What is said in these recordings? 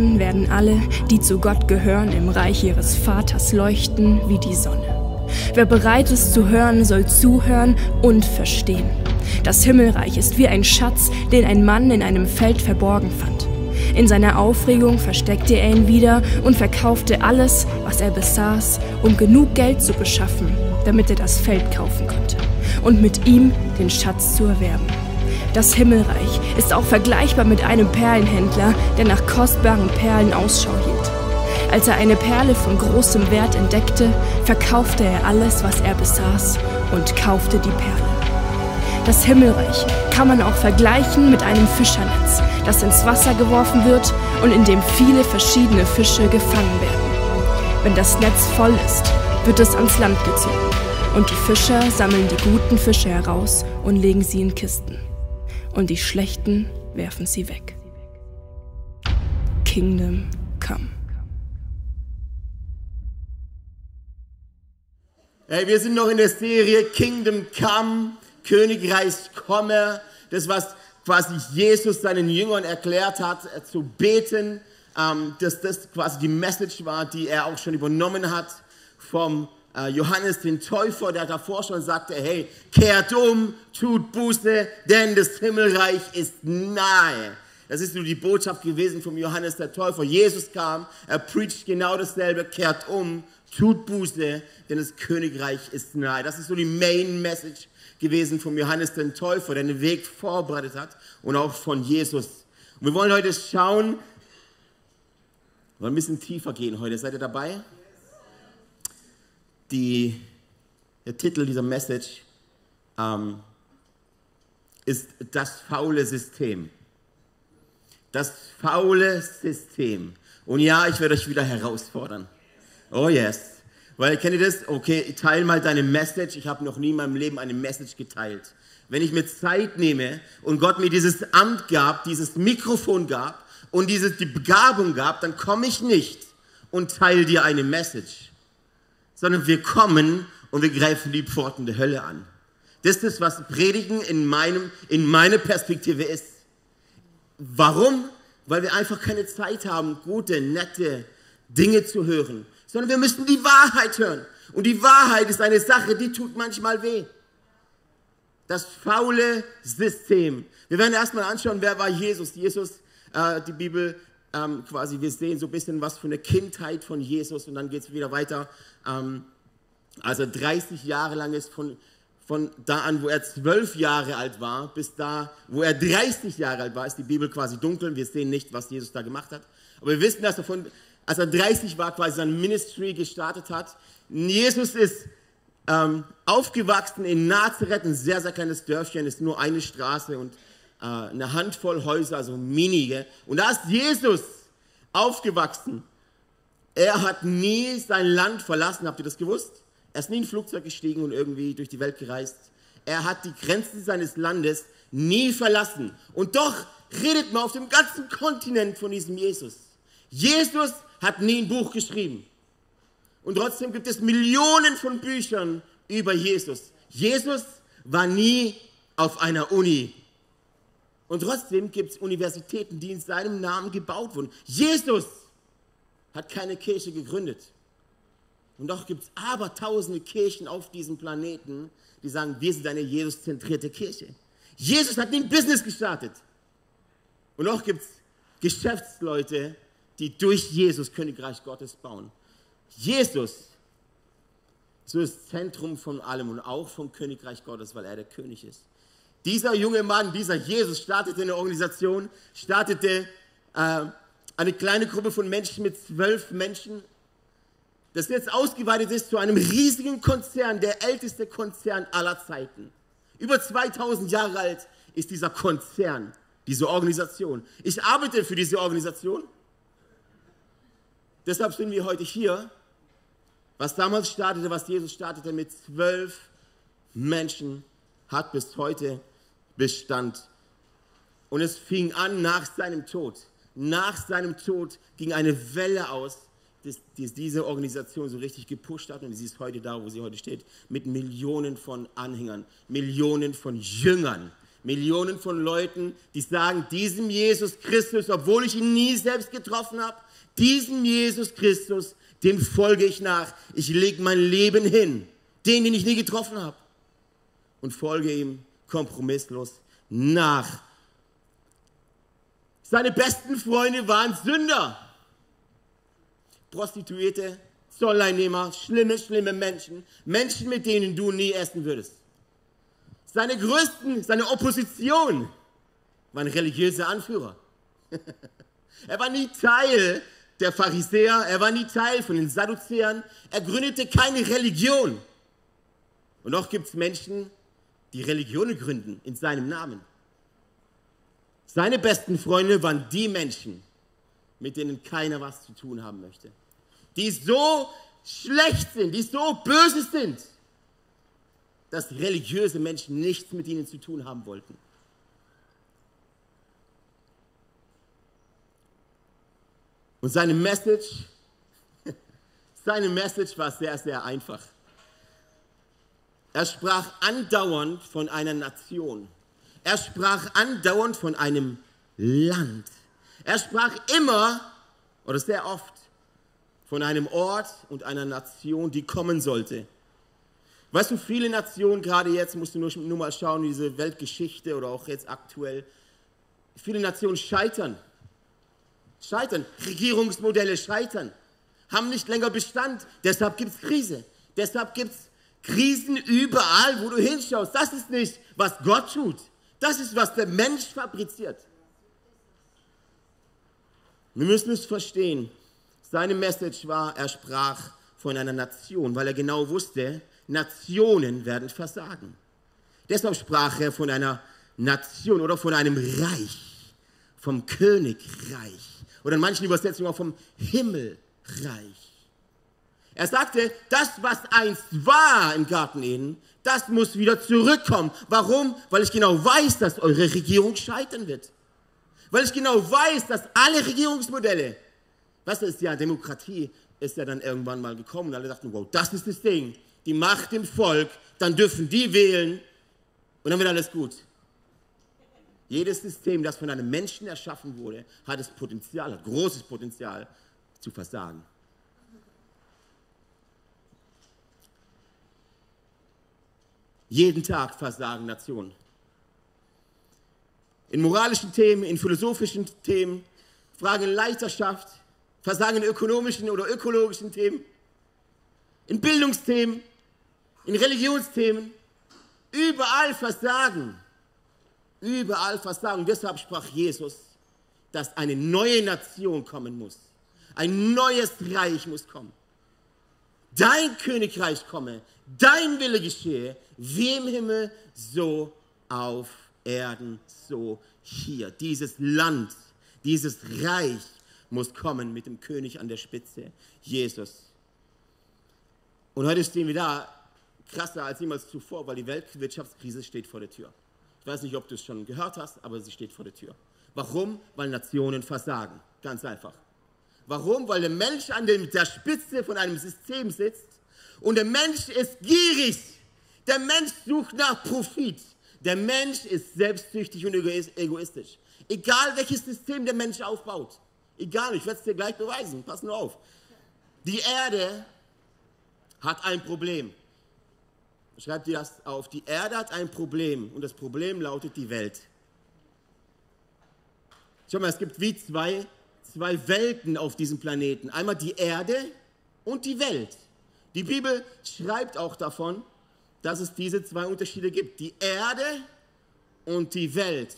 Dann werden alle, die zu Gott gehören, im Reich ihres Vaters leuchten wie die Sonne. Wer bereit ist zu hören, soll zuhören und verstehen. Das Himmelreich ist wie ein Schatz, den ein Mann in einem Feld verborgen fand. In seiner Aufregung versteckte er ihn wieder und verkaufte alles, was er besaß, um genug Geld zu beschaffen, damit er das Feld kaufen konnte und mit ihm den Schatz zu erwerben. Das Himmelreich ist auch vergleichbar mit einem Perlenhändler, der nach kostbaren Perlen Ausschau hielt. Als er eine Perle von großem Wert entdeckte, verkaufte er alles, was er besaß und kaufte die Perle. Das Himmelreich kann man auch vergleichen mit einem Fischernetz, das ins Wasser geworfen wird und in dem viele verschiedene Fische gefangen werden. Wenn das Netz voll ist, wird es ans Land gezogen und die Fischer sammeln die guten Fische heraus und legen sie in Kisten und die schlechten werfen sie weg. Kingdom Come. Hey, wir sind noch in der Serie Kingdom Come, Königreich komme. Das, was quasi Jesus seinen Jüngern erklärt hat, äh, zu beten, ähm, dass das quasi die Message war, die er auch schon übernommen hat vom Johannes den Täufer, der davor schon sagte, hey, kehrt um, tut Buße, denn das Himmelreich ist nahe. Das ist nur die Botschaft gewesen vom Johannes der Täufer. Jesus kam, er preacht genau dasselbe, kehrt um, tut Buße, denn das Königreich ist nahe. Das ist so die Main Message gewesen vom Johannes den Täufer, der den Weg vorbereitet hat und auch von Jesus. Und wir wollen heute schauen, wir wollen ein bisschen tiefer gehen heute. Seid ihr dabei? Die, der Titel dieser Message ähm, ist das faule System. Das faule System. Und ja, ich werde euch wieder herausfordern. Oh yes. Weil, kennt ihr das? Okay, teile mal deine Message. Ich habe noch nie in meinem Leben eine Message geteilt. Wenn ich mir Zeit nehme und Gott mir dieses Amt gab, dieses Mikrofon gab und diese, die Begabung gab, dann komme ich nicht und teile dir eine Message sondern wir kommen und wir greifen die Pforten der Hölle an. Das ist, was Predigen in, meinem, in meiner Perspektive ist. Warum? Weil wir einfach keine Zeit haben, gute, nette Dinge zu hören, sondern wir müssen die Wahrheit hören. Und die Wahrheit ist eine Sache, die tut manchmal weh. Das faule System. Wir werden erstmal anschauen, wer war Jesus. Jesus, äh, die Bibel ähm, quasi, wir sehen so ein bisschen was von der Kindheit von Jesus und dann geht es wieder weiter. Ähm, also 30 Jahre lang ist von, von da an, wo er zwölf Jahre alt war, bis da, wo er 30 Jahre alt war, ist die Bibel quasi dunkel. Wir sehen nicht, was Jesus da gemacht hat. Aber wir wissen, dass er von, als er 30 war, quasi sein Ministry gestartet hat. Jesus ist ähm, aufgewachsen in Nazareth, ein sehr, sehr kleines Dörfchen, ist nur eine Straße und eine Handvoll Häuser, also minige. Und da ist Jesus aufgewachsen. Er hat nie sein Land verlassen, habt ihr das gewusst? Er ist nie in ein Flugzeug gestiegen und irgendwie durch die Welt gereist. Er hat die Grenzen seines Landes nie verlassen. Und doch redet man auf dem ganzen Kontinent von diesem Jesus. Jesus hat nie ein Buch geschrieben. Und trotzdem gibt es Millionen von Büchern über Jesus. Jesus war nie auf einer Uni und trotzdem gibt es Universitäten, die in seinem Namen gebaut wurden. Jesus hat keine Kirche gegründet. Und doch gibt es aber tausende Kirchen auf diesem Planeten, die sagen, wir sind eine Jesus-zentrierte Kirche. Jesus hat ein Business gestartet. Und auch gibt es Geschäftsleute, die durch Jesus Königreich Gottes bauen. Jesus so ist das Zentrum von allem und auch vom Königreich Gottes, weil er der König ist. Dieser junge Mann, dieser Jesus, startete eine Organisation, startete äh, eine kleine Gruppe von Menschen mit zwölf Menschen, das jetzt ausgeweitet ist zu einem riesigen Konzern, der älteste Konzern aller Zeiten. Über 2000 Jahre alt ist dieser Konzern, diese Organisation. Ich arbeite für diese Organisation. Deshalb sind wir heute hier. Was damals startete, was Jesus startete mit zwölf Menschen, hat bis heute Bestand. Und es fing an nach seinem Tod. Nach seinem Tod ging eine Welle aus, die, die diese Organisation so richtig gepusht hat und sie ist heute da, wo sie heute steht, mit Millionen von Anhängern, Millionen von Jüngern. Millionen von Leuten, die sagen, diesem Jesus Christus, obwohl ich ihn nie selbst getroffen habe, diesem Jesus Christus, dem folge ich nach. Ich lege mein Leben hin, den, den ich nie getroffen habe, und folge ihm kompromisslos nach. Seine besten Freunde waren Sünder, Prostituierte, Zolleinnehmer, schlimme, schlimme Menschen, Menschen, mit denen du nie essen würdest. Seine größten, seine Opposition waren religiöse Anführer. er war nie Teil der Pharisäer, er war nie Teil von den Sadduzäern, er gründete keine Religion. Und doch gibt es Menschen, die Religionen gründen in seinem Namen. Seine besten Freunde waren die Menschen, mit denen keiner was zu tun haben möchte. Die so schlecht sind, die so böse sind, dass religiöse Menschen nichts mit ihnen zu tun haben wollten. Und seine Message, seine Message war sehr, sehr einfach. Er sprach andauernd von einer Nation. Er sprach andauernd von einem Land. Er sprach immer oder sehr oft von einem Ort und einer Nation, die kommen sollte. Weißt du, viele Nationen, gerade jetzt musst du nur, nur mal schauen, diese Weltgeschichte oder auch jetzt aktuell, viele Nationen scheitern. Scheitern. Regierungsmodelle scheitern. Haben nicht länger Bestand. Deshalb gibt es Krise. Deshalb gibt es Krisen überall, wo du hinschaust. Das ist nicht, was Gott tut. Das ist, was der Mensch fabriziert. Wir müssen es verstehen. Seine Message war, er sprach von einer Nation, weil er genau wusste, Nationen werden versagen. Deshalb sprach er von einer Nation oder von einem Reich, vom Königreich oder in manchen Übersetzungen auch vom Himmelreich. Er sagte, das, was einst war im Garten Eden, das muss wieder zurückkommen. Warum? Weil ich genau weiß, dass eure Regierung scheitern wird. Weil ich genau weiß, dass alle Regierungsmodelle, was ist ja Demokratie, ist ja dann irgendwann mal gekommen und alle dachten, wow, das ist das Ding. Die Macht im Volk, dann dürfen die wählen und dann wird alles gut. Jedes System, das von einem Menschen erschaffen wurde, hat das Potenzial, hat großes Potenzial zu versagen. Jeden Tag versagen Nationen. In moralischen Themen, in philosophischen Themen, Fragen in Leiterschaft, Versagen in ökonomischen oder ökologischen Themen, in Bildungsthemen, in Religionsthemen. Überall Versagen. Überall Versagen. Deshalb sprach Jesus, dass eine neue Nation kommen muss. Ein neues Reich muss kommen. Dein Königreich komme, dein Wille geschehe, wie im Himmel, so auf Erden, so hier. Dieses Land, dieses Reich muss kommen mit dem König an der Spitze, Jesus. Und heute stehen wir da, krasser als jemals zuvor, weil die Weltwirtschaftskrise steht vor der Tür. Ich weiß nicht, ob du es schon gehört hast, aber sie steht vor der Tür. Warum? Weil Nationen versagen. Ganz einfach. Warum? Weil der Mensch an der Spitze von einem System sitzt und der Mensch ist gierig. Der Mensch sucht nach Profit. Der Mensch ist selbstsüchtig und egoistisch. Egal welches System der Mensch aufbaut. Egal, ich werde es dir gleich beweisen. Pass nur auf. Die Erde hat ein Problem. Schreibt dir das auf. Die Erde hat ein Problem und das Problem lautet die Welt. Schau mal, es gibt wie zwei zwei Welten auf diesem Planeten. Einmal die Erde und die Welt. Die Bibel schreibt auch davon, dass es diese zwei Unterschiede gibt. Die Erde und die Welt.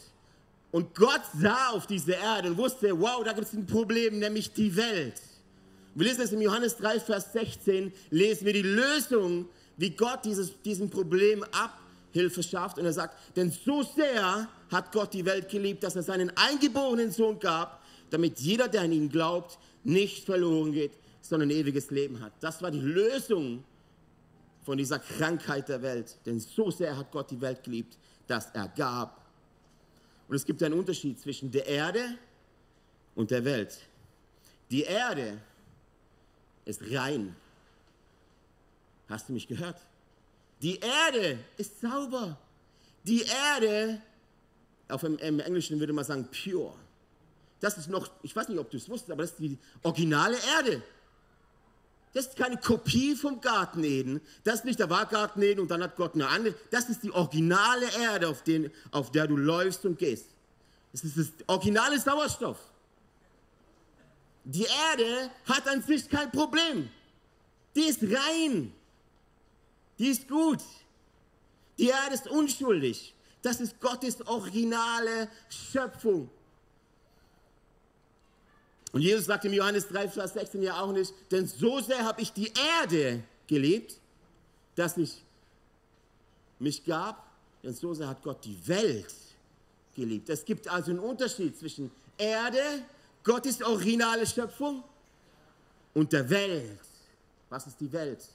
Und Gott sah auf diese Erde und wusste, wow, da gibt es ein Problem, nämlich die Welt. Wir lesen es im Johannes 3, Vers 16, lesen wir die Lösung, wie Gott dieses, diesem Problem Abhilfe schafft. Und er sagt, denn so sehr hat Gott die Welt geliebt, dass er seinen eingeborenen Sohn gab, damit jeder, der an ihn glaubt, nicht verloren geht, sondern ein ewiges Leben hat. Das war die Lösung von dieser Krankheit der Welt. Denn so sehr hat Gott die Welt geliebt, dass er gab. Und es gibt einen Unterschied zwischen der Erde und der Welt. Die Erde ist rein. Hast du mich gehört? Die Erde ist sauber. Die Erde auf dem, im Englischen würde man sagen pure. Das ist noch, ich weiß nicht, ob du es wusstest, aber das ist die originale Erde. Das ist keine Kopie vom Garten Eden. Das ist nicht der war Eden und dann hat Gott eine andere. Das ist die originale Erde, auf, den, auf der du läufst und gehst. Das ist das originale Sauerstoff. Die Erde hat an sich kein Problem. Die ist rein. Die ist gut. Die Erde ist unschuldig. Das ist Gottes originale Schöpfung. Und Jesus sagt im Johannes 3, Vers 16 ja auch nicht, denn so sehr habe ich die Erde geliebt, dass ich mich gab, denn so sehr hat Gott die Welt geliebt. Es gibt also einen Unterschied zwischen Erde, Gottes originale Schöpfung, und der Welt. Was ist die Welt?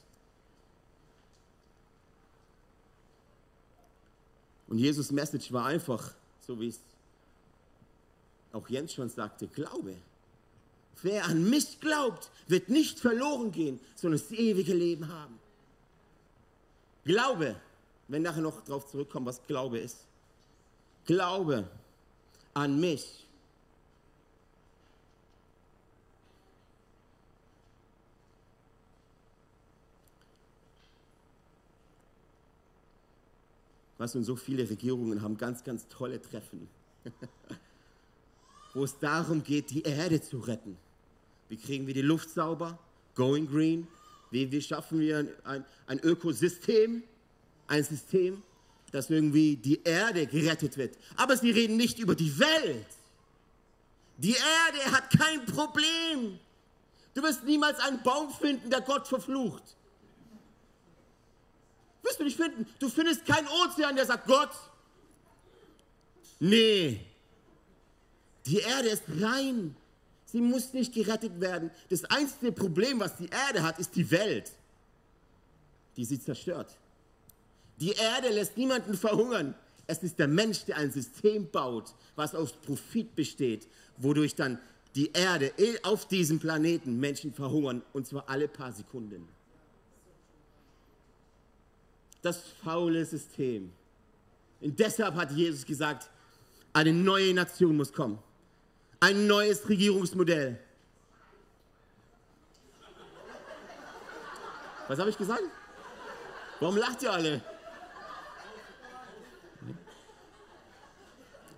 Und Jesus' Message war einfach, so wie es auch Jens schon sagte, Glaube. Wer an mich glaubt, wird nicht verloren gehen, sondern das ewige Leben haben. Glaube, wenn nachher noch darauf zurückkommen, was Glaube ist. Glaube an mich. Was und so viele Regierungen haben ganz, ganz tolle Treffen, wo es darum geht, die Erde zu retten. Wie kriegen wir die Luft sauber? Going green. Wie, wie schaffen wir ein, ein, ein Ökosystem? Ein System, dass irgendwie die Erde gerettet wird. Aber sie reden nicht über die Welt. Die Erde hat kein Problem. Du wirst niemals einen Baum finden, der Gott verflucht. Wirst du nicht finden. Du findest keinen Ozean, der sagt Gott. Nee. Die Erde ist rein. Sie muss nicht gerettet werden. Das einzige Problem, was die Erde hat, ist die Welt, die sie zerstört. Die Erde lässt niemanden verhungern. Es ist der Mensch, der ein System baut, was aus Profit besteht, wodurch dann die Erde auf diesem Planeten Menschen verhungern, und zwar alle paar Sekunden. Das faule System. Und deshalb hat Jesus gesagt, eine neue Nation muss kommen. Ein neues Regierungsmodell. Was habe ich gesagt? Warum lacht ihr alle?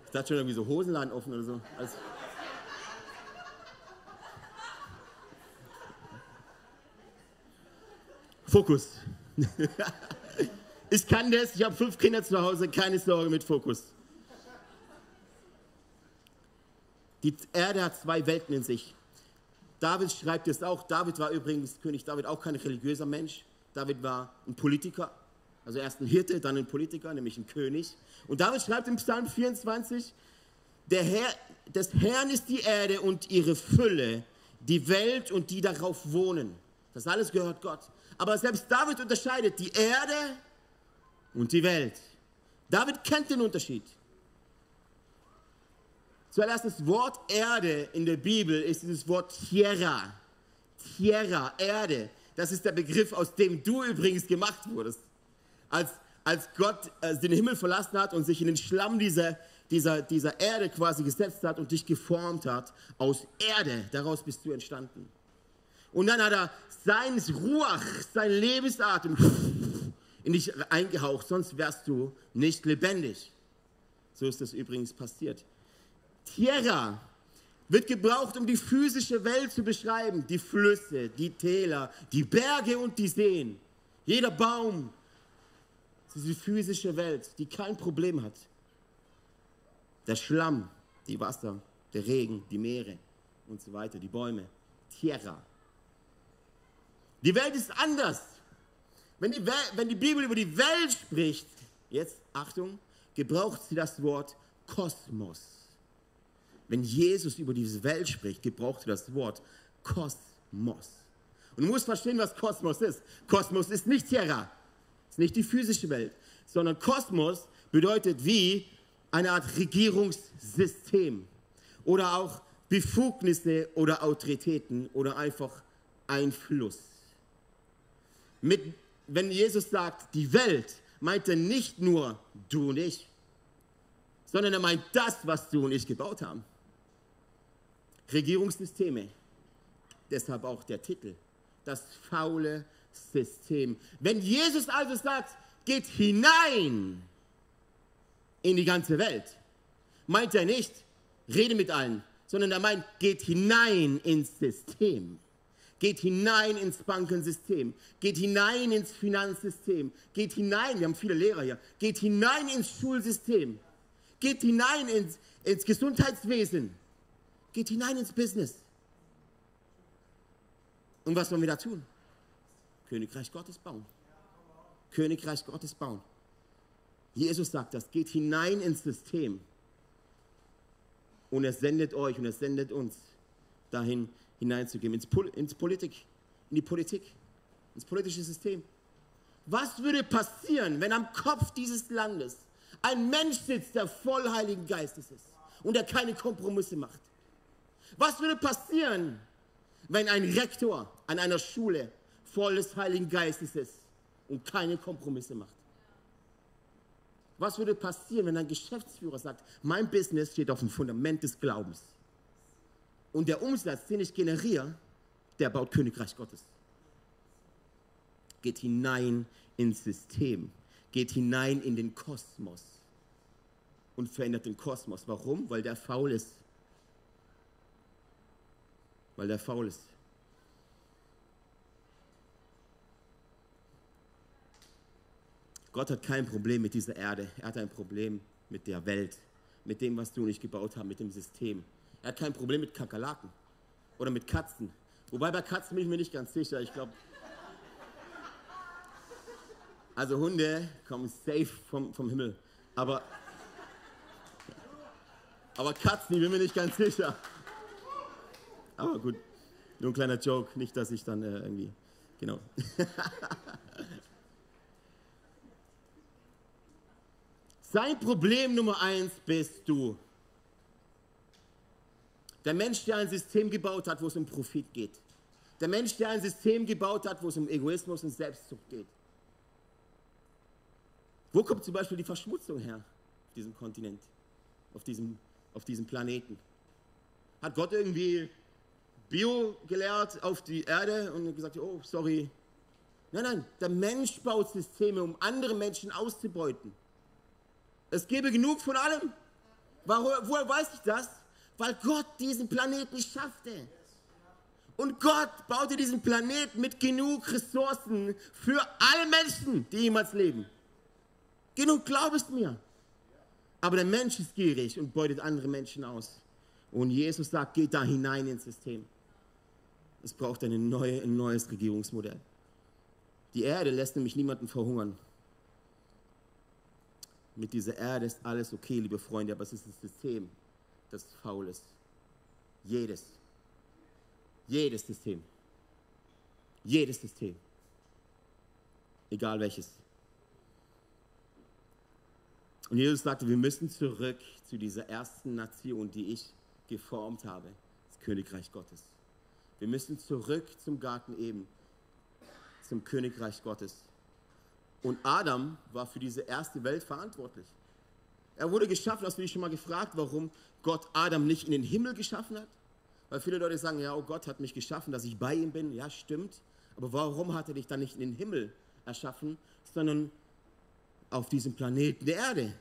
Ich dachte schon irgendwie so Hosenladen offen oder so. Also Fokus. ich kann das, ich habe fünf Kinder zu Hause, keine Sorge mit Fokus. Die Erde hat zwei Welten in sich. David schreibt es auch. David war übrigens, König David, auch kein religiöser Mensch. David war ein Politiker. Also erst ein Hirte, dann ein Politiker, nämlich ein König. Und David schreibt im Psalm 24, der Herr, des Herrn ist die Erde und ihre Fülle, die Welt und die darauf wohnen. Das alles gehört Gott. Aber selbst David unterscheidet die Erde und die Welt. David kennt den Unterschied. Zuerst das Wort Erde in der Bibel ist dieses Wort Tierra. Tierra, Erde. Das ist der Begriff, aus dem du übrigens gemacht wurdest. Als, als Gott äh, den Himmel verlassen hat und sich in den Schlamm dieser, dieser, dieser Erde quasi gesetzt hat und dich geformt hat, aus Erde, daraus bist du entstanden. Und dann hat er sein Ruach, sein Lebensatem in dich eingehaucht, sonst wärst du nicht lebendig. So ist das übrigens passiert. Tierra wird gebraucht, um die physische Welt zu beschreiben. Die Flüsse, die Täler, die Berge und die Seen. Jeder Baum. Das ist die physische Welt, die kein Problem hat. Der Schlamm, die Wasser, der Regen, die Meere und so weiter, die Bäume. Tierra. Die Welt ist anders. Wenn die, Welt, wenn die Bibel über die Welt spricht, jetzt Achtung, gebraucht sie das Wort Kosmos. Wenn Jesus über diese Welt spricht, gebraucht er das Wort Kosmos. Und du musst verstehen, was Kosmos ist. Kosmos ist nicht Terra, ist nicht die physische Welt, sondern Kosmos bedeutet wie eine Art Regierungssystem oder auch Befugnisse oder Autoritäten oder einfach Einfluss. Mit, wenn Jesus sagt, die Welt, meint er nicht nur du und ich, sondern er meint das, was du und ich gebaut haben. Regierungssysteme. Deshalb auch der Titel. Das faule System. Wenn Jesus also sagt, geht hinein in die ganze Welt, meint er nicht, rede mit allen, sondern er meint, geht hinein ins System. Geht hinein ins Bankensystem. Geht hinein ins Finanzsystem. Geht hinein, wir haben viele Lehrer hier, geht hinein ins Schulsystem. Geht hinein ins, ins Gesundheitswesen. Geht hinein ins Business. Und was wollen wir da tun? Königreich Gottes bauen. Königreich Gottes bauen. Jesus sagt das, geht hinein ins System. Und er sendet euch und er sendet uns dahin hineinzugeben, ins, Pol ins Politik, in die Politik, ins politische System. Was würde passieren, wenn am Kopf dieses Landes ein Mensch sitzt, der voll Heiligen Geistes ist und der keine Kompromisse macht? Was würde passieren, wenn ein Rektor an einer Schule voll des Heiligen Geistes ist und keine Kompromisse macht? Was würde passieren, wenn ein Geschäftsführer sagt, mein Business steht auf dem Fundament des Glaubens? Und der Umsatz, den ich generiere, der baut Königreich Gottes. Geht hinein ins System, geht hinein in den Kosmos und verändert den Kosmos. Warum? Weil der faul ist. Weil der faul ist. Gott hat kein Problem mit dieser Erde. Er hat ein Problem mit der Welt, mit dem, was du nicht gebaut hast, mit dem System. Er hat kein Problem mit Kakerlaken oder mit Katzen. Wobei bei Katzen bin ich mir nicht ganz sicher. Ich glaube, also Hunde kommen safe vom, vom Himmel. Aber, aber Katzen, ich bin mir nicht ganz sicher. Aber gut, nur ein kleiner Joke. Nicht, dass ich dann äh, irgendwie, genau. Sein Problem Nummer eins bist du. Der Mensch, der ein System gebaut hat, wo es um Profit geht. Der Mensch, der ein System gebaut hat, wo es um Egoismus und Selbstzucht geht. Wo kommt zum Beispiel die Verschmutzung her auf diesem Kontinent, auf diesem, auf diesem Planeten? Hat Gott irgendwie Bio gelehrt auf die Erde und gesagt, oh, sorry. Nein, nein, der Mensch baut Systeme, um andere Menschen auszubeuten. Es gäbe genug von allem. Woher, woher weiß ich das? Weil Gott diesen Planeten schaffte. Und Gott baute diesen Planeten mit genug Ressourcen für alle Menschen, die jemals leben. Genug, glaub es mir. Aber der Mensch ist gierig und beutet andere Menschen aus. Und Jesus sagt, geht da hinein ins System. Es braucht eine neue, ein neues Regierungsmodell. Die Erde lässt nämlich niemanden verhungern mit dieser Erde ist alles okay, liebe Freunde, aber es ist das System, das faul ist. Jedes. Jedes System. Jedes System. Egal welches. Und Jesus sagte, wir müssen zurück zu dieser ersten Nation, die ich geformt habe, das Königreich Gottes. Wir müssen zurück zum Garten eben, zum Königreich Gottes. Und Adam war für diese erste Welt verantwortlich. Er wurde geschaffen, hast du dich schon mal gefragt, warum Gott Adam nicht in den Himmel geschaffen hat? Weil viele Leute sagen, ja, oh Gott hat mich geschaffen, dass ich bei ihm bin. Ja, stimmt. Aber warum hat er dich dann nicht in den Himmel erschaffen, sondern auf diesem Planeten der Erde?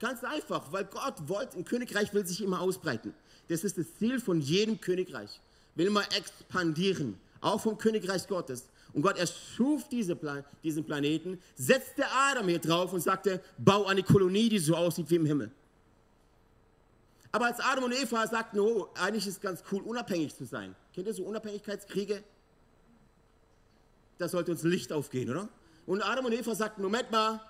Ganz einfach, weil Gott wollte, ein Königreich will sich immer ausbreiten. Das ist das Ziel von jedem Königreich. Will immer expandieren, auch vom Königreich Gottes. Und Gott erschuf diese Plan diesen Planeten, setzte Adam hier drauf und sagte, bau eine Kolonie, die so aussieht wie im Himmel. Aber als Adam und Eva sagten, oh, eigentlich ist es ganz cool, unabhängig zu sein. Kennt ihr so Unabhängigkeitskriege? Da sollte uns Licht aufgehen, oder? Und Adam und Eva sagten, Moment mal,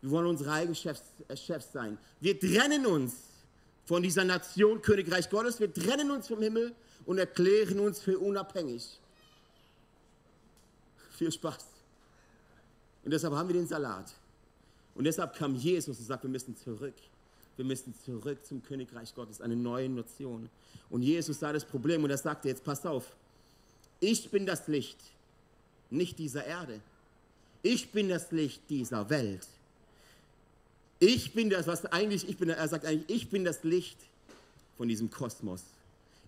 wir wollen unsere eigenen Chefs, äh, Chefs sein. Wir trennen uns von dieser Nation Königreich Gottes, wir trennen uns vom Himmel und erklären uns für unabhängig. Viel Spaß. Und deshalb haben wir den Salat. Und deshalb kam Jesus und sagt, wir müssen zurück. Wir müssen zurück zum Königreich Gottes, eine neue Nation. Und Jesus sah das Problem und er sagte, jetzt passt auf, ich bin das Licht, nicht dieser Erde. Ich bin das Licht dieser Welt. Ich bin das, was eigentlich, ich bin, er sagt eigentlich, ich bin das Licht von diesem Kosmos.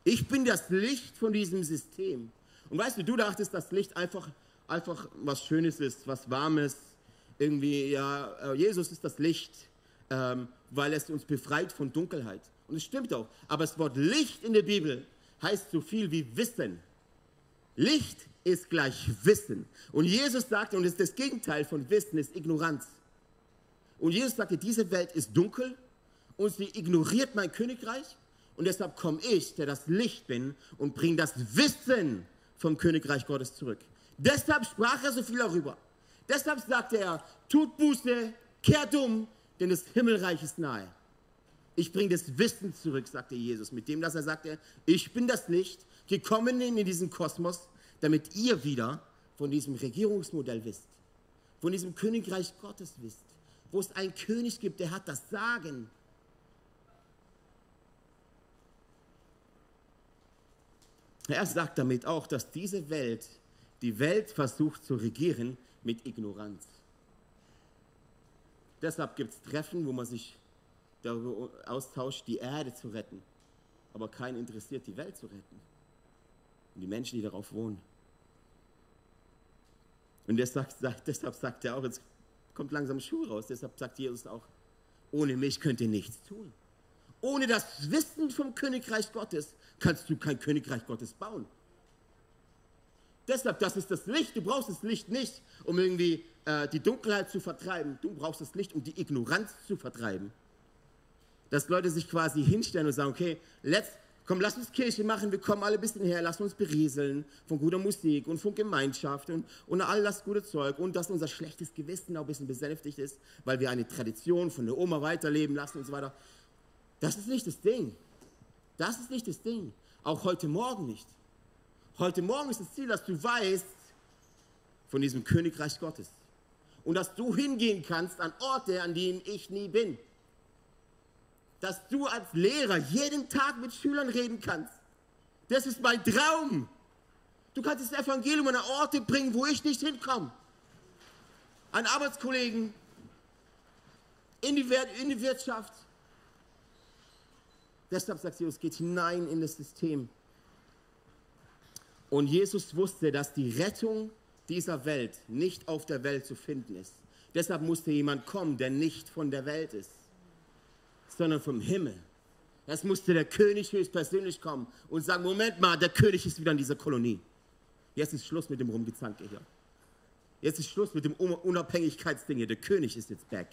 Ich bin das Licht von diesem System. Und weißt du, du dachtest, dass Licht einfach, einfach was Schönes ist, was Warmes. Irgendwie, ja, äh, Jesus ist das Licht, ähm, weil es uns befreit von Dunkelheit. Und es stimmt auch. Aber das Wort Licht in der Bibel heißt so viel wie Wissen. Licht ist gleich Wissen. Und Jesus sagte, und das, das Gegenteil von Wissen ist Ignoranz. Und Jesus sagte, diese Welt ist dunkel und sie ignoriert mein Königreich. Und deshalb komme ich, der das Licht bin, und bringe das Wissen vom Königreich Gottes zurück. Deshalb sprach er so viel darüber. Deshalb sagte er, tut Buße, kehrt um, denn das Himmelreich ist nahe. Ich bringe das Wissen zurück, sagte Jesus, mit dem, dass er sagte, ich bin das Licht, gekommen in diesen Kosmos, damit ihr wieder von diesem Regierungsmodell wisst, von diesem Königreich Gottes wisst, wo es einen König gibt, der hat das Sagen. Er sagt damit auch, dass diese Welt, die Welt versucht zu regieren mit Ignoranz. Deshalb gibt es Treffen, wo man sich darüber austauscht, die Erde zu retten. Aber keinen interessiert, die Welt zu retten. Und die Menschen, die darauf wohnen. Und deshalb, deshalb sagt er auch, jetzt kommt langsam Schuh raus, deshalb sagt Jesus auch, ohne mich könnt ihr nichts tun. Ohne das Wissen vom Königreich Gottes kannst du kein Königreich Gottes bauen. Deshalb, das ist das Licht. Du brauchst das Licht nicht, um irgendwie äh, die Dunkelheit zu vertreiben. Du brauchst das Licht, um die Ignoranz zu vertreiben. Dass Leute sich quasi hinstellen und sagen, okay, let's, komm, lass uns Kirche machen, wir kommen alle ein bisschen her, lass uns berieseln von guter Musik und von Gemeinschaft und, und all das gute Zeug und dass unser schlechtes Gewissen auch ein bisschen besänftigt ist, weil wir eine Tradition von der Oma weiterleben lassen und so weiter. Das ist nicht das Ding. Das ist nicht das Ding. Auch heute Morgen nicht. Heute Morgen ist das Ziel, dass du weißt von diesem Königreich Gottes. Und dass du hingehen kannst an Orte, an denen ich nie bin. Dass du als Lehrer jeden Tag mit Schülern reden kannst. Das ist mein Traum. Du kannst das Evangelium an Orte bringen, wo ich nicht hinkomme. An Arbeitskollegen, in die, in die Wirtschaft, Deshalb sagt Jesus, geht hinein in das System. Und Jesus wusste, dass die Rettung dieser Welt nicht auf der Welt zu finden ist. Deshalb musste jemand kommen, der nicht von der Welt ist, sondern vom Himmel. Es musste der König höchstpersönlich kommen und sagen, Moment mal, der König ist wieder in dieser Kolonie. Jetzt ist Schluss mit dem Rumgezanke hier. Jetzt ist Schluss mit dem Unabhängigkeitsding hier. Der König ist jetzt back.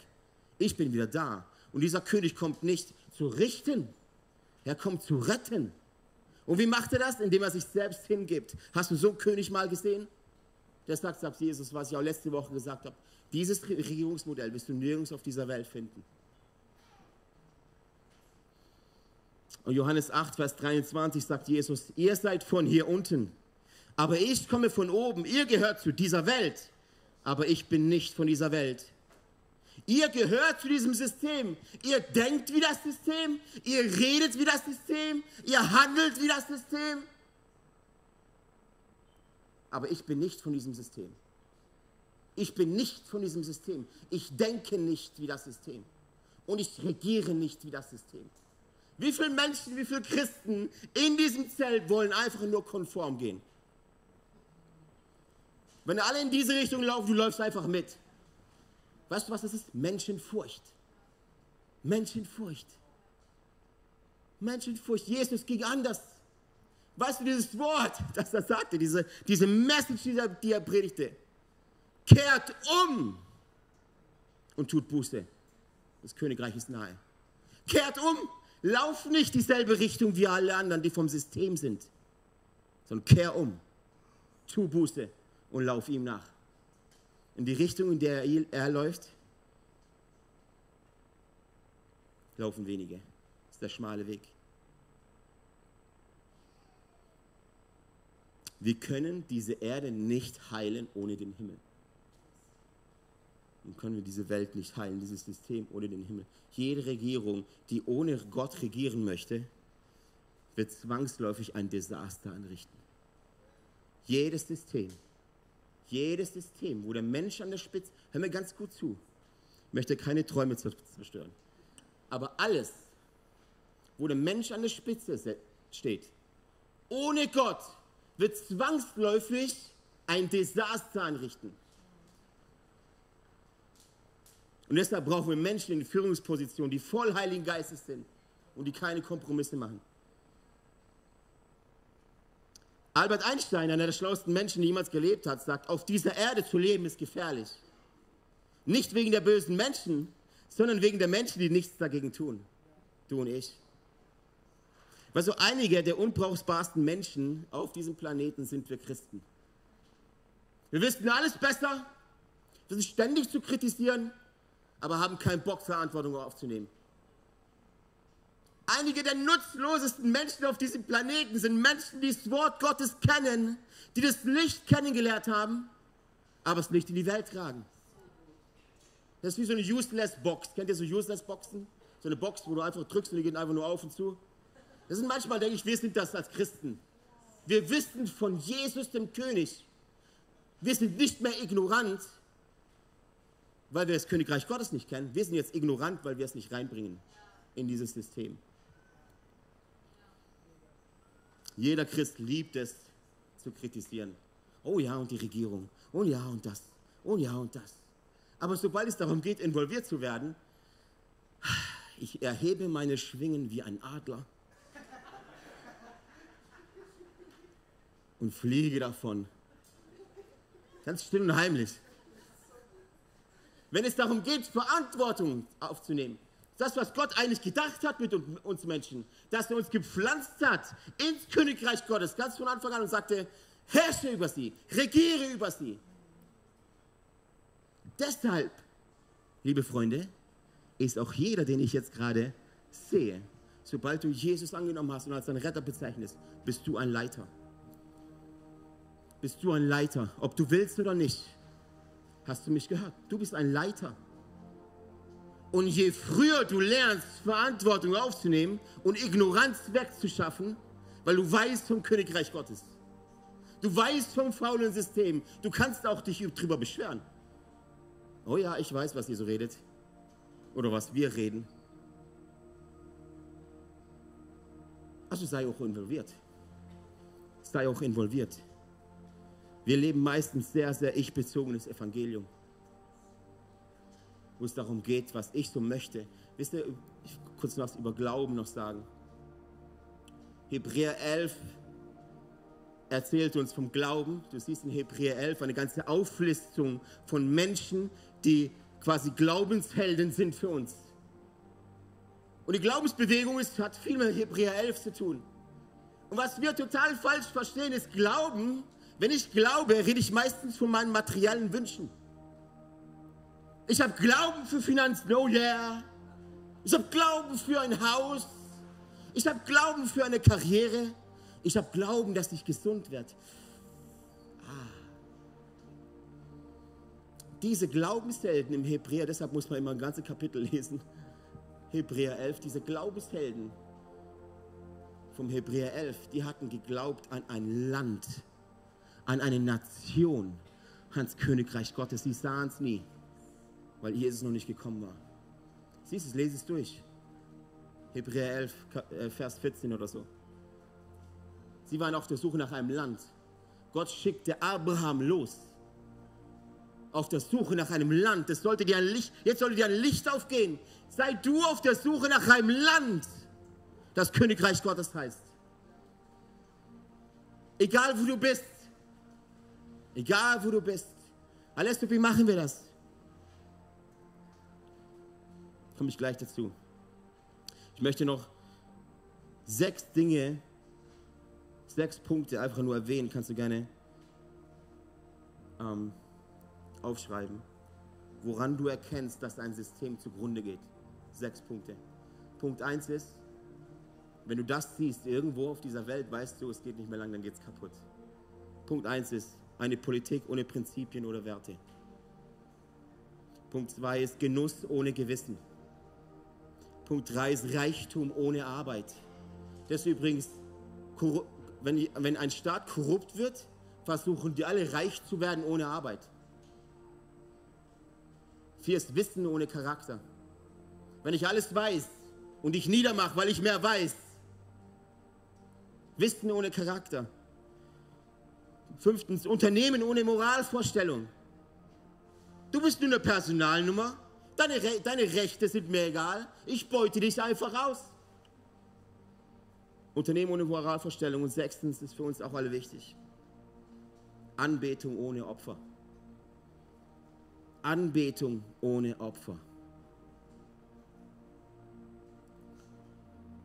Ich bin wieder da. Und dieser König kommt nicht zu richten, er kommt zu retten. Und wie macht er das? Indem er sich selbst hingibt. Hast du so einen König mal gesehen? Der sagt, sagt Jesus, was ich auch letzte Woche gesagt habe. Dieses Regierungsmodell wirst du nirgends auf dieser Welt finden. Und Johannes 8, Vers 23 sagt Jesus, ihr seid von hier unten, aber ich komme von oben. Ihr gehört zu dieser Welt, aber ich bin nicht von dieser Welt. Ihr gehört zu diesem System. Ihr denkt wie das System. Ihr redet wie das System. Ihr handelt wie das System. Aber ich bin nicht von diesem System. Ich bin nicht von diesem System. Ich denke nicht wie das System. Und ich regiere nicht wie das System. Wie viele Menschen, wie viele Christen in diesem Zelt wollen einfach nur konform gehen? Wenn alle in diese Richtung laufen, du läufst einfach mit. Weißt du, was das ist? Menschenfurcht. Menschenfurcht. Menschenfurcht. Jesus ging anders. Weißt du, dieses Wort, das er sagte, diese, diese Message, die er, die er predigte, kehrt um und tut Buße. Das Königreich ist nahe. Kehrt um, lauf nicht dieselbe Richtung wie alle anderen, die vom System sind, sondern kehr um, tu Buße und lauf ihm nach in die Richtung, in der er läuft, laufen wenige. Das ist der schmale Weg. Wir können diese Erde nicht heilen ohne den Himmel. Und können wir diese Welt nicht heilen, dieses System ohne den Himmel. Jede Regierung, die ohne Gott regieren möchte, wird zwangsläufig ein Desaster anrichten. Jedes System jedes System, wo der Mensch an der Spitze, hör mir ganz gut zu, möchte keine Träume zerstören. Aber alles, wo der Mensch an der Spitze steht, ohne Gott, wird zwangsläufig ein Desaster anrichten. Und deshalb brauchen wir Menschen in Führungspositionen, die voll Heiligen Geistes sind und die keine Kompromisse machen. Albert Einstein, einer der schlauesten Menschen, die jemals gelebt hat, sagt, auf dieser Erde zu leben ist gefährlich. Nicht wegen der bösen Menschen, sondern wegen der Menschen, die nichts dagegen tun. Du und ich. Weil so einige der unbrauchbarsten Menschen auf diesem Planeten sind wir Christen. Wir wissen alles besser, wir sind ständig zu kritisieren, aber haben keinen Bock, Verantwortung aufzunehmen. Einige der nutzlosesten Menschen auf diesem Planeten sind Menschen, die das Wort Gottes kennen, die das Licht kennengelernt haben, aber es nicht in die Welt tragen. Das ist wie so eine Useless-Box. Kennt ihr so Useless-Boxen? So eine Box, wo du einfach drückst und die gehen einfach nur auf und zu. Das sind manchmal, denke ich, wir sind das als Christen. Wir wissen von Jesus, dem König. Wir sind nicht mehr ignorant, weil wir das Königreich Gottes nicht kennen. Wir sind jetzt ignorant, weil wir es nicht reinbringen in dieses System. Jeder Christ liebt es zu kritisieren. Oh ja, und die Regierung. Oh ja, und das. Oh ja, und das. Aber sobald es darum geht, involviert zu werden, ich erhebe meine Schwingen wie ein Adler und fliege davon. Ganz still und heimlich. Wenn es darum geht, Verantwortung aufzunehmen, das, was Gott eigentlich gedacht hat mit uns Menschen, dass er uns gepflanzt hat ins Königreich Gottes, ganz von Anfang an und sagte, herrsche über sie, regiere über sie. Deshalb, liebe Freunde, ist auch jeder, den ich jetzt gerade sehe, sobald du Jesus angenommen hast und als dein Retter bezeichnest, bist du ein Leiter. Bist du ein Leiter, ob du willst oder nicht. Hast du mich gehört? Du bist ein Leiter. Und je früher du lernst, Verantwortung aufzunehmen und Ignoranz wegzuschaffen, weil du weißt vom Königreich Gottes, du weißt vom faulen System, du kannst auch dich darüber beschweren. Oh ja, ich weiß, was ihr so redet oder was wir reden. Also sei auch involviert. Sei auch involviert. Wir leben meistens sehr, sehr ich-bezogenes Evangelium wo es darum geht, was ich so möchte. Wisst ihr, ich will kurz was über Glauben noch sagen. Hebräer 11 erzählt uns vom Glauben. Du siehst in Hebräer 11 eine ganze Auflistung von Menschen, die quasi Glaubenshelden sind für uns. Und die Glaubensbewegung ist, hat viel mit Hebräer 11 zu tun. Und was wir total falsch verstehen, ist Glauben. Wenn ich glaube, rede ich meistens von meinen materiellen Wünschen. Ich habe Glauben für Finanzen, oh yeah. Ich habe Glauben für ein Haus. Ich habe Glauben für eine Karriere. Ich habe Glauben, dass ich gesund werde. Ah. Diese Glaubenshelden im Hebräer, deshalb muss man immer ein ganzes Kapitel lesen. Hebräer 11, diese Glaubenshelden vom Hebräer 11, die hatten geglaubt an ein Land, an eine Nation, ans Königreich Gottes. Sie sahen es nie weil Jesus noch nicht gekommen war. Siehst du es, lese es durch. Hebräer 11, äh, Vers 14 oder so. Sie waren auf der Suche nach einem Land. Gott schickte Abraham los. Auf der Suche nach einem Land. Das sollte dir ein Licht, jetzt sollte dir ein Licht aufgehen. Sei du auf der Suche nach einem Land, das Königreich Gottes heißt. Egal wo du bist. Egal wo du bist. Alles, wie machen wir das? Komme ich gleich dazu. Ich möchte noch sechs Dinge, sechs Punkte einfach nur erwähnen, kannst du gerne ähm, aufschreiben, woran du erkennst, dass dein System zugrunde geht. Sechs Punkte. Punkt eins ist, wenn du das siehst irgendwo auf dieser Welt, weißt du, es geht nicht mehr lang, dann geht es kaputt. Punkt eins ist eine Politik ohne Prinzipien oder Werte. Punkt zwei ist Genuss ohne Gewissen. Punkt 3 ist Reichtum ohne Arbeit. Das ist übrigens, wenn, ein Staat korrupt wird, versuchen die alle reich zu werden ohne Arbeit. Vier ist Wissen ohne Charakter. Wenn ich alles weiß und ich niedermache, weil ich mehr weiß. Wissen ohne Charakter. Fünftens, Unternehmen ohne Moralvorstellung. Du bist nur eine Personalnummer. Deine, Re deine Rechte sind mir egal. Ich beute dich einfach aus. Unternehmen ohne Moralvorstellung. Und sechstens ist für uns auch alle wichtig. Anbetung ohne Opfer. Anbetung ohne Opfer.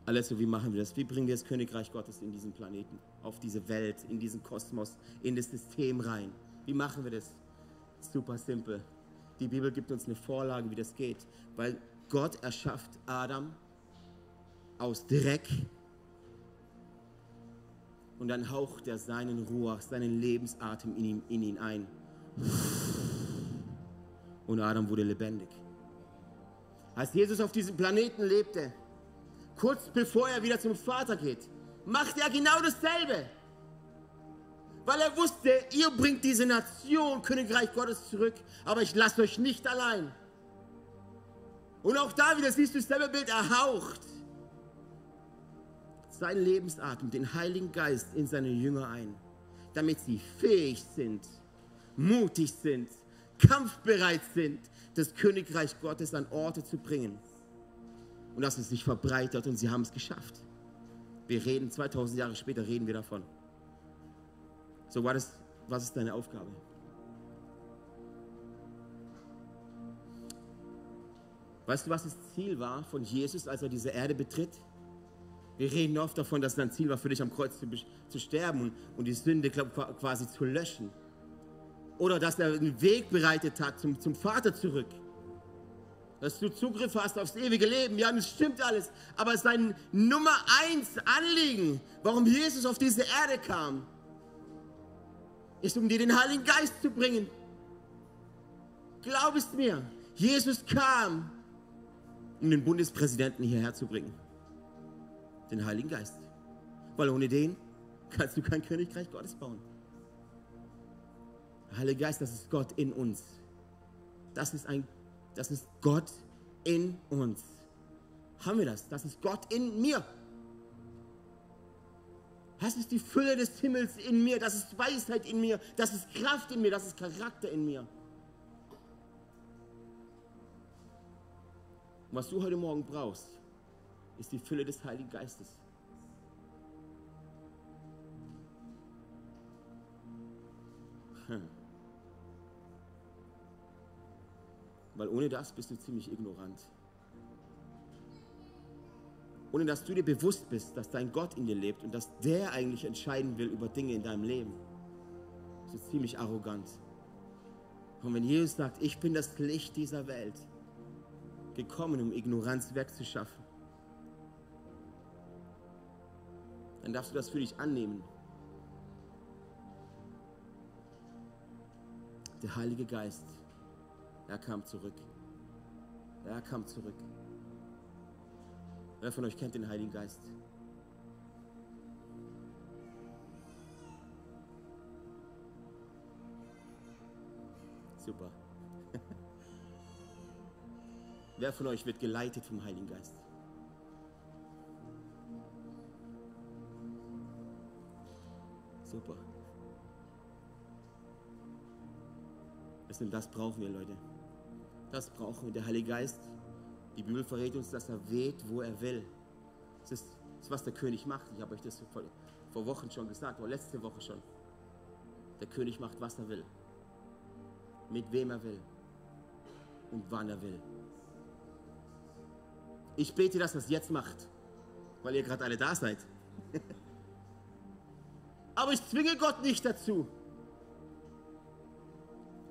Alles wie machen wir das? Wie bringen wir das Königreich Gottes in diesen Planeten, auf diese Welt, in diesen Kosmos, in das System rein? Wie machen wir das? Super simpel. Die Bibel gibt uns eine Vorlage, wie das geht, weil Gott erschafft Adam aus Dreck und dann haucht er seinen Ruach, seinen Lebensatem in ihn, in ihn ein. Und Adam wurde lebendig. Als Jesus auf diesem Planeten lebte, kurz bevor er wieder zum Vater geht, macht er genau dasselbe. Weil er wusste, ihr bringt diese Nation, Königreich Gottes zurück, aber ich lasse euch nicht allein. Und auch da wieder siehst du dasselbe Bild, er haucht seinen Lebensatem, den Heiligen Geist in seine Jünger ein, damit sie fähig sind, mutig sind, kampfbereit sind, das Königreich Gottes an Orte zu bringen. Und dass es sich verbreitet und sie haben es geschafft. Wir reden 2000 Jahre später, reden wir davon. So, was ist, was ist deine Aufgabe? Weißt du, was das Ziel war von Jesus, als er diese Erde betritt? Wir reden oft davon, dass sein Ziel war, für dich am Kreuz zu, zu sterben und, und, die Sünde quasi zu löschen. Oder dass er einen Weg bereitet hat zum, zum Vater zurück. Dass du Zugriff hast aufs ewige Leben. Ja, das stimmt alles. Aber sein Nummer eins Anliegen, warum Jesus auf diese Erde kam, ist, um dir den Heiligen Geist zu bringen. Glaub es mir, Jesus kam, um den Bundespräsidenten hierher zu bringen. Den Heiligen Geist. Weil ohne den kannst du kein Königreich Gottes bauen. Der Heilige Geist, das ist Gott in uns. Das ist, ein, das ist Gott in uns. Haben wir das? Das ist Gott in mir. Das ist die Fülle des Himmels in mir, das ist Weisheit in mir, das ist Kraft in mir, das ist Charakter in mir. Und was du heute Morgen brauchst, ist die Fülle des Heiligen Geistes. Hm. Weil ohne das bist du ziemlich ignorant ohne dass du dir bewusst bist, dass dein Gott in dir lebt und dass der eigentlich entscheiden will über Dinge in deinem Leben. Das ist ziemlich arrogant. Und wenn Jesus sagt, ich bin das Licht dieser Welt, gekommen, um Ignoranz wegzuschaffen, dann darfst du das für dich annehmen. Der Heilige Geist, er kam zurück. Er kam zurück. Wer von euch kennt den Heiligen Geist? Super. Wer von euch wird geleitet vom Heiligen Geist? Super. Das brauchen wir, Leute. Das brauchen wir. Der Heilige Geist die Bibel verrät uns, dass er weht, wo er will. Das ist, das ist was der König macht. Ich habe euch das vor, vor Wochen schon gesagt, oder letzte Woche schon. Der König macht, was er will. Mit wem er will. Und wann er will. Ich bete, dass er es jetzt macht, weil ihr gerade alle da seid. Aber ich zwinge Gott nicht dazu.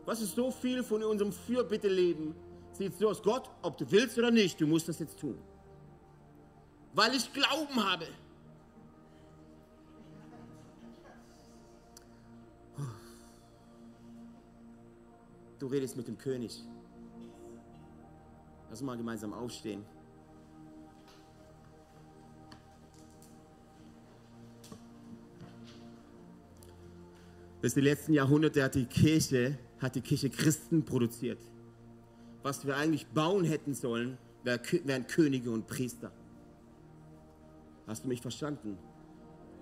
Was ist so viel von unserem Fürbitte-Leben, sieht so aus, Gott, ob du willst oder nicht, du musst das jetzt tun. Weil ich Glauben habe. Du redest mit dem König. Lass uns mal gemeinsam aufstehen. Bis die letzten Jahrhunderte hat die Kirche, hat die Kirche Christen produziert. Was wir eigentlich bauen hätten sollen, wären Könige und Priester. Hast du mich verstanden?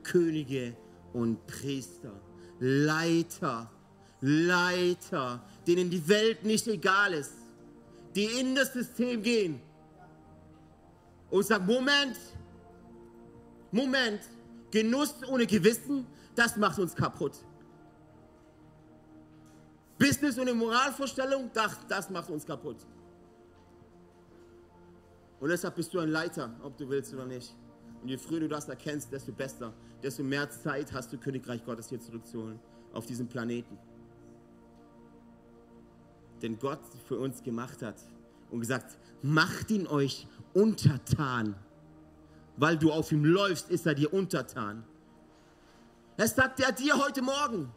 Könige und Priester, Leiter, Leiter, denen die Welt nicht egal ist, die in das System gehen und sagen, Moment, Moment, Genuss ohne Gewissen, das macht uns kaputt. Business und eine Moralvorstellung, das, das macht uns kaputt. Und deshalb bist du ein Leiter, ob du willst oder nicht. Und je früher du das erkennst, desto besser, desto mehr Zeit hast du, Königreich Gottes hier zurückzuholen auf diesem Planeten. Den Gott für uns gemacht hat und gesagt, macht ihn euch untertan. Weil du auf ihm läufst, ist er dir untertan. Das sagt er dir heute Morgen.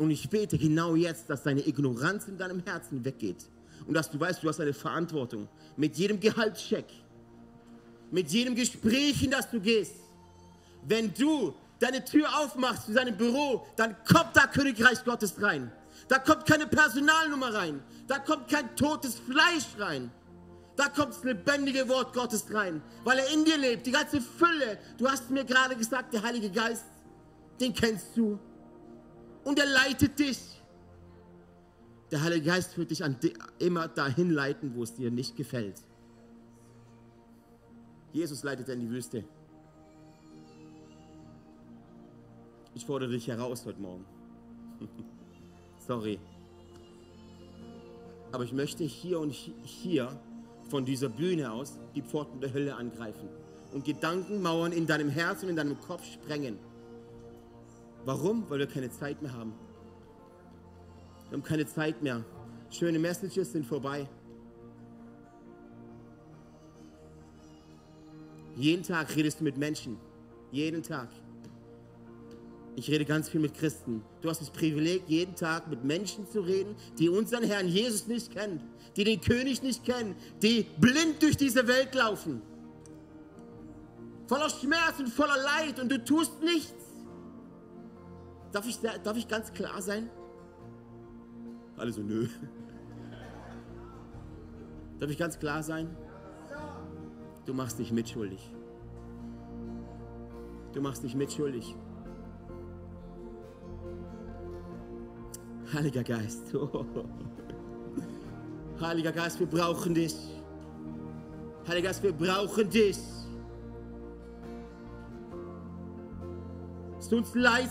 Und ich bete genau jetzt, dass deine Ignoranz in deinem Herzen weggeht. Und dass du weißt, du hast eine Verantwortung. Mit jedem Gehaltscheck, mit jedem Gespräch, in das du gehst. Wenn du deine Tür aufmachst zu seinem Büro, dann kommt da Königreich Gottes rein. Da kommt keine Personalnummer rein. Da kommt kein totes Fleisch rein. Da kommt das lebendige Wort Gottes rein, weil er in dir lebt, die ganze Fülle. Du hast mir gerade gesagt, der Heilige Geist, den kennst du und er leitet dich. Der Heilige Geist wird dich immer dahin leiten, wo es dir nicht gefällt. Jesus leitet in die Wüste. Ich fordere dich heraus heute Morgen. Sorry. Aber ich möchte hier und hier von dieser Bühne aus die Pforten der Hölle angreifen und Gedankenmauern in deinem Herz und in deinem Kopf sprengen. Warum? Weil wir keine Zeit mehr haben. Wir haben keine Zeit mehr. Schöne Messages sind vorbei. Jeden Tag redest du mit Menschen. Jeden Tag. Ich rede ganz viel mit Christen. Du hast das Privileg, jeden Tag mit Menschen zu reden, die unseren Herrn Jesus nicht kennen, die den König nicht kennen, die blind durch diese Welt laufen. Voller Schmerz und voller Leid und du tust nichts. Darf ich, darf ich ganz klar sein? Alle so, nö. Darf ich ganz klar sein? Du machst dich mitschuldig. Du machst dich mitschuldig. Heiliger Geist. Oh. Heiliger Geist, wir brauchen dich. Heiliger Geist, wir brauchen dich. Es tut uns leid